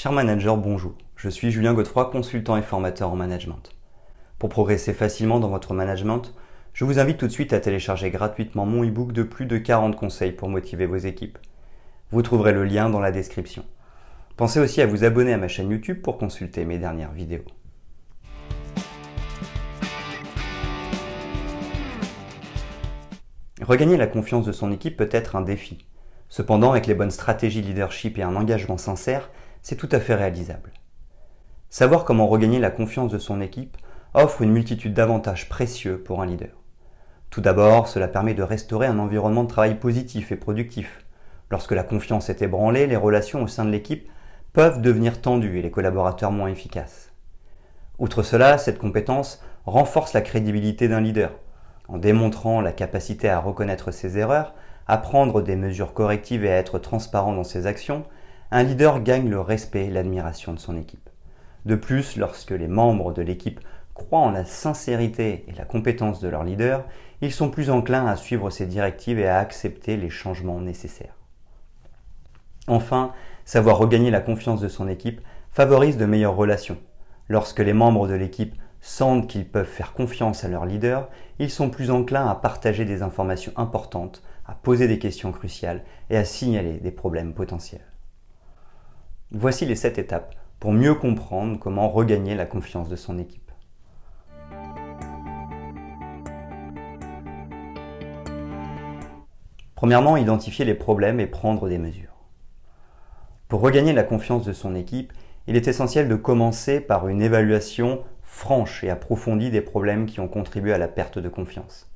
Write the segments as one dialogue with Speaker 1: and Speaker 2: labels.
Speaker 1: Cher manager, bonjour. Je suis Julien Godefroy, consultant et formateur en management. Pour progresser facilement dans votre management, je vous invite tout de suite à télécharger gratuitement mon e-book de plus de 40 conseils pour motiver vos équipes. Vous trouverez le lien dans la description. Pensez aussi à vous abonner à ma chaîne YouTube pour consulter mes dernières vidéos. Regagner la confiance de son équipe peut être un défi. Cependant, avec les bonnes stratégies leadership et un engagement sincère, c'est tout à fait réalisable. Savoir comment regagner la confiance de son équipe offre une multitude d'avantages précieux pour un leader. Tout d'abord, cela permet de restaurer un environnement de travail positif et productif. Lorsque la confiance est ébranlée, les relations au sein de l'équipe peuvent devenir tendues et les collaborateurs moins efficaces. Outre cela, cette compétence renforce la crédibilité d'un leader. En démontrant la capacité à reconnaître ses erreurs, à prendre des mesures correctives et à être transparent dans ses actions, un leader gagne le respect et l'admiration de son équipe. De plus, lorsque les membres de l'équipe croient en la sincérité et la compétence de leur leader, ils sont plus enclins à suivre ses directives et à accepter les changements nécessaires. Enfin, savoir regagner la confiance de son équipe favorise de meilleures relations. Lorsque les membres de l'équipe sentent qu'ils peuvent faire confiance à leur leader, ils sont plus enclins à partager des informations importantes, à poser des questions cruciales et à signaler des problèmes potentiels. Voici les 7 étapes pour mieux comprendre comment regagner la confiance de son équipe. Premièrement, identifier les problèmes et prendre des mesures. Pour regagner la confiance de son équipe, il est essentiel de commencer par une évaluation franche et approfondie des problèmes qui ont contribué à la perte de confiance.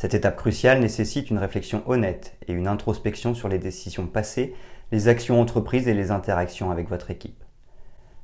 Speaker 1: Cette étape cruciale nécessite une réflexion honnête et une introspection sur les décisions passées les actions entreprises et les interactions avec votre équipe.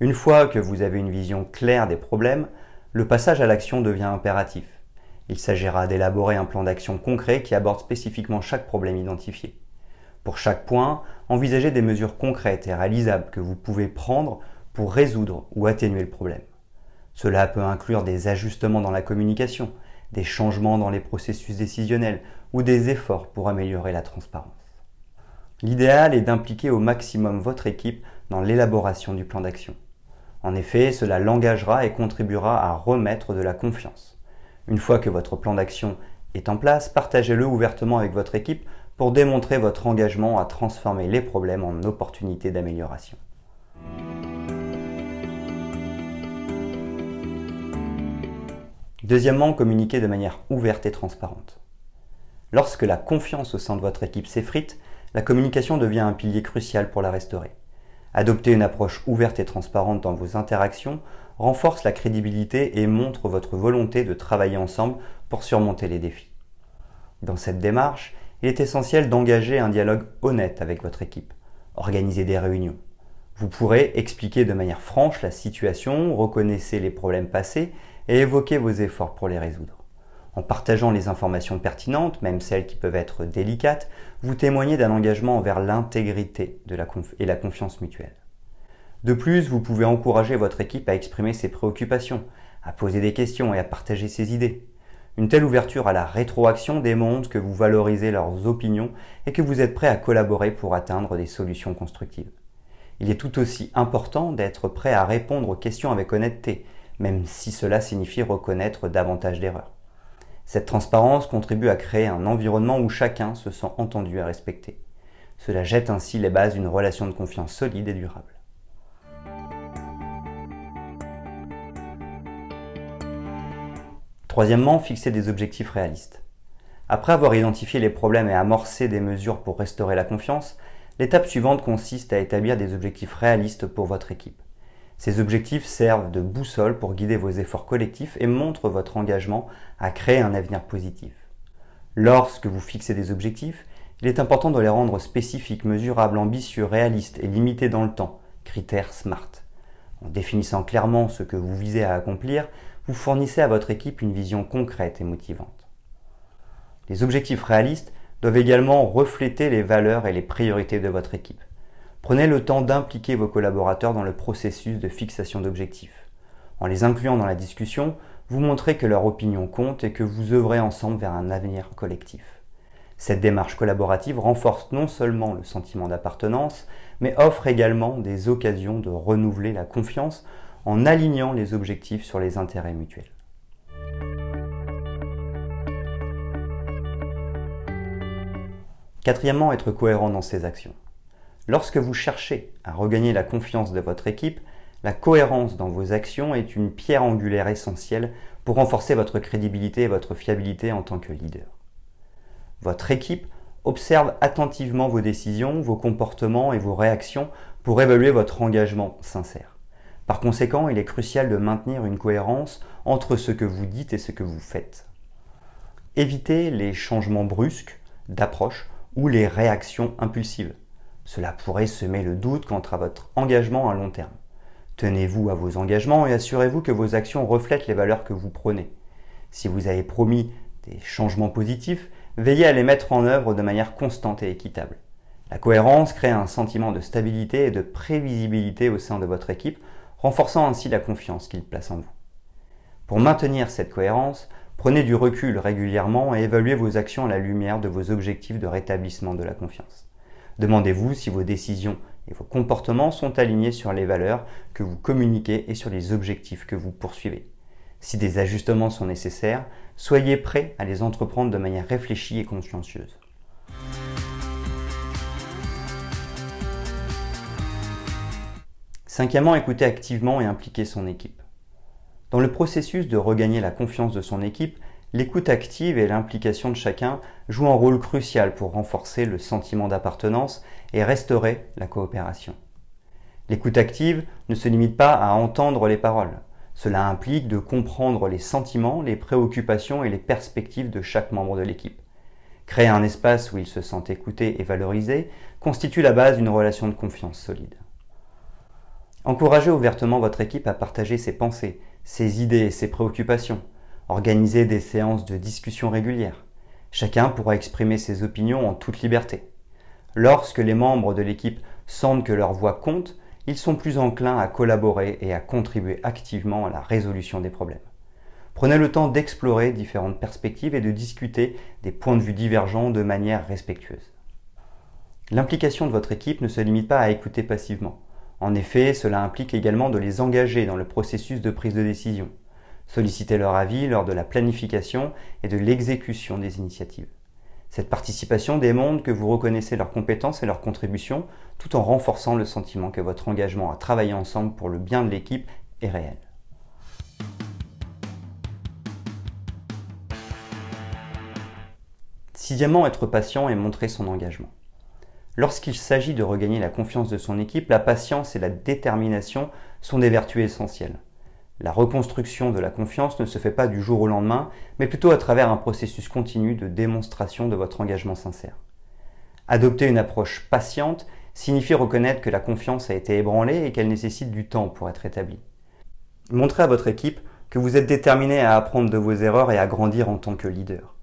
Speaker 1: Une fois que vous avez une vision claire des problèmes, le passage à l'action devient impératif. Il s'agira d'élaborer un plan d'action concret qui aborde spécifiquement chaque problème identifié. Pour chaque point, envisagez des mesures concrètes et réalisables que vous pouvez prendre pour résoudre ou atténuer le problème. Cela peut inclure des ajustements dans la communication, des changements dans les processus décisionnels ou des efforts pour améliorer la transparence. L'idéal est d'impliquer au maximum votre équipe dans l'élaboration du plan d'action. En effet, cela l'engagera et contribuera à remettre de la confiance. Une fois que votre plan d'action est en place, partagez-le ouvertement avec votre équipe pour démontrer votre engagement à transformer les problèmes en opportunités d'amélioration. Deuxièmement, communiquez de manière ouverte et transparente. Lorsque la confiance au sein de votre équipe s'effrite, la communication devient un pilier crucial pour la restaurer. Adopter une approche ouverte et transparente dans vos interactions renforce la crédibilité et montre votre volonté de travailler ensemble pour surmonter les défis. Dans cette démarche, il est essentiel d'engager un dialogue honnête avec votre équipe. Organisez des réunions. Vous pourrez expliquer de manière franche la situation, reconnaissez les problèmes passés et évoquer vos efforts pour les résoudre. En partageant les informations pertinentes, même celles qui peuvent être délicates, vous témoignez d'un engagement envers l'intégrité et la confiance mutuelle. De plus, vous pouvez encourager votre équipe à exprimer ses préoccupations, à poser des questions et à partager ses idées. Une telle ouverture à la rétroaction démontre que vous valorisez leurs opinions et que vous êtes prêt à collaborer pour atteindre des solutions constructives. Il est tout aussi important d'être prêt à répondre aux questions avec honnêteté, même si cela signifie reconnaître davantage d'erreurs. Cette transparence contribue à créer un environnement où chacun se sent entendu et respecté. Cela jette ainsi les bases d'une relation de confiance solide et durable. Troisièmement, fixer des objectifs réalistes. Après avoir identifié les problèmes et amorcé des mesures pour restaurer la confiance, l'étape suivante consiste à établir des objectifs réalistes pour votre équipe. Ces objectifs servent de boussole pour guider vos efforts collectifs et montrent votre engagement à créer un avenir positif. Lorsque vous fixez des objectifs, il est important de les rendre spécifiques, mesurables, ambitieux, réalistes et limités dans le temps, critères SMART. En définissant clairement ce que vous visez à accomplir, vous fournissez à votre équipe une vision concrète et motivante. Les objectifs réalistes doivent également refléter les valeurs et les priorités de votre équipe. Prenez le temps d'impliquer vos collaborateurs dans le processus de fixation d'objectifs. En les incluant dans la discussion, vous montrez que leur opinion compte et que vous œuvrez ensemble vers un avenir collectif. Cette démarche collaborative renforce non seulement le sentiment d'appartenance, mais offre également des occasions de renouveler la confiance en alignant les objectifs sur les intérêts mutuels. Quatrièmement, être cohérent dans ses actions. Lorsque vous cherchez à regagner la confiance de votre équipe, la cohérence dans vos actions est une pierre angulaire essentielle pour renforcer votre crédibilité et votre fiabilité en tant que leader. Votre équipe observe attentivement vos décisions, vos comportements et vos réactions pour évaluer votre engagement sincère. Par conséquent, il est crucial de maintenir une cohérence entre ce que vous dites et ce que vous faites. Évitez les changements brusques d'approche ou les réactions impulsives. Cela pourrait semer le doute quant à votre engagement à long terme. Tenez-vous à vos engagements et assurez-vous que vos actions reflètent les valeurs que vous prenez. Si vous avez promis des changements positifs, veillez à les mettre en œuvre de manière constante et équitable. La cohérence crée un sentiment de stabilité et de prévisibilité au sein de votre équipe, renforçant ainsi la confiance qu'il place en vous. Pour maintenir cette cohérence, prenez du recul régulièrement et évaluez vos actions à la lumière de vos objectifs de rétablissement de la confiance. Demandez-vous si vos décisions et vos comportements sont alignés sur les valeurs que vous communiquez et sur les objectifs que vous poursuivez. Si des ajustements sont nécessaires, soyez prêts à les entreprendre de manière réfléchie et consciencieuse. Cinquièmement, écoutez activement et impliquer son équipe. Dans le processus de regagner la confiance de son équipe, L'écoute active et l'implication de chacun jouent un rôle crucial pour renforcer le sentiment d'appartenance et restaurer la coopération. L'écoute active ne se limite pas à entendre les paroles. Cela implique de comprendre les sentiments, les préoccupations et les perspectives de chaque membre de l'équipe. Créer un espace où il se sent écouté et valorisé constitue la base d'une relation de confiance solide. Encouragez ouvertement votre équipe à partager ses pensées, ses idées et ses préoccupations. Organiser des séances de discussion régulières. Chacun pourra exprimer ses opinions en toute liberté. Lorsque les membres de l'équipe sentent que leur voix compte, ils sont plus enclins à collaborer et à contribuer activement à la résolution des problèmes. Prenez le temps d'explorer différentes perspectives et de discuter des points de vue divergents de manière respectueuse. L'implication de votre équipe ne se limite pas à écouter passivement. En effet, cela implique également de les engager dans le processus de prise de décision. Sollicitez leur avis lors de la planification et de l'exécution des initiatives. Cette participation démontre que vous reconnaissez leurs compétences et leurs contributions tout en renforçant le sentiment que votre engagement à travailler ensemble pour le bien de l'équipe est réel. Sixièmement, être patient et montrer son engagement. Lorsqu'il s'agit de regagner la confiance de son équipe, la patience et la détermination sont des vertus essentielles. La reconstruction de la confiance ne se fait pas du jour au lendemain, mais plutôt à travers un processus continu de démonstration de votre engagement sincère. Adopter une approche patiente signifie reconnaître que la confiance a été ébranlée et qu'elle nécessite du temps pour être établie. Montrez à votre équipe que vous êtes déterminé à apprendre de vos erreurs et à grandir en tant que leader.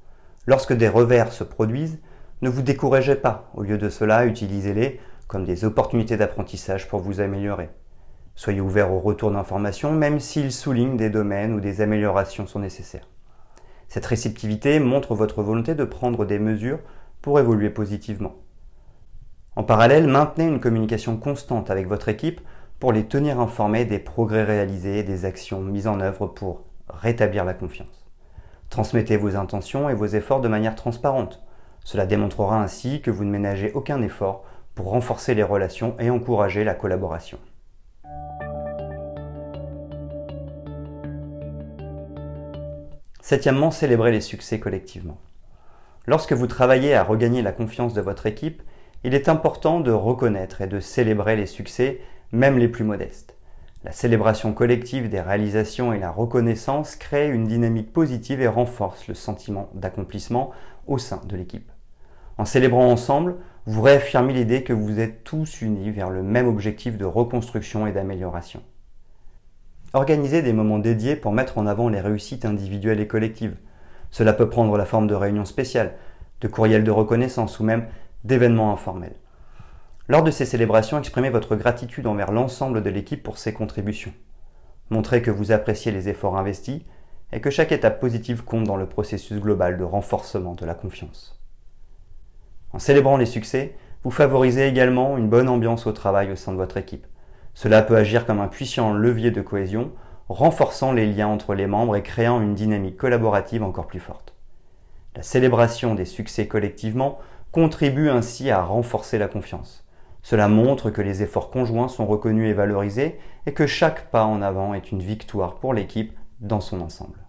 Speaker 1: Lorsque des revers se produisent, ne vous découragez pas. Au lieu de cela, utilisez-les comme des opportunités d'apprentissage pour vous améliorer. Soyez ouvert au retour d'informations, même s'ils soulignent des domaines où des améliorations sont nécessaires. Cette réceptivité montre votre volonté de prendre des mesures pour évoluer positivement. En parallèle, maintenez une communication constante avec votre équipe pour les tenir informés des progrès réalisés et des actions mises en œuvre pour rétablir la confiance. Transmettez vos intentions et vos efforts de manière transparente. Cela démontrera ainsi que vous ne ménagez aucun effort pour renforcer les relations et encourager la collaboration. Septièmement, célébrez les succès collectivement. Lorsque vous travaillez à regagner la confiance de votre équipe, il est important de reconnaître et de célébrer les succès, même les plus modestes. La célébration collective des réalisations et la reconnaissance créent une dynamique positive et renforce le sentiment d'accomplissement au sein de l'équipe. En célébrant ensemble, vous réaffirmez l'idée que vous êtes tous unis vers le même objectif de reconstruction et d'amélioration. Organisez des moments dédiés pour mettre en avant les réussites individuelles et collectives. Cela peut prendre la forme de réunions spéciales, de courriels de reconnaissance ou même d'événements informels. Lors de ces célébrations, exprimez votre gratitude envers l'ensemble de l'équipe pour ses contributions. Montrez que vous appréciez les efforts investis et que chaque étape positive compte dans le processus global de renforcement de la confiance. En célébrant les succès, vous favorisez également une bonne ambiance au travail au sein de votre équipe. Cela peut agir comme un puissant levier de cohésion, renforçant les liens entre les membres et créant une dynamique collaborative encore plus forte. La célébration des succès collectivement contribue ainsi à renforcer la confiance. Cela montre que les efforts conjoints sont reconnus et valorisés et que chaque pas en avant est une victoire pour l'équipe dans son ensemble.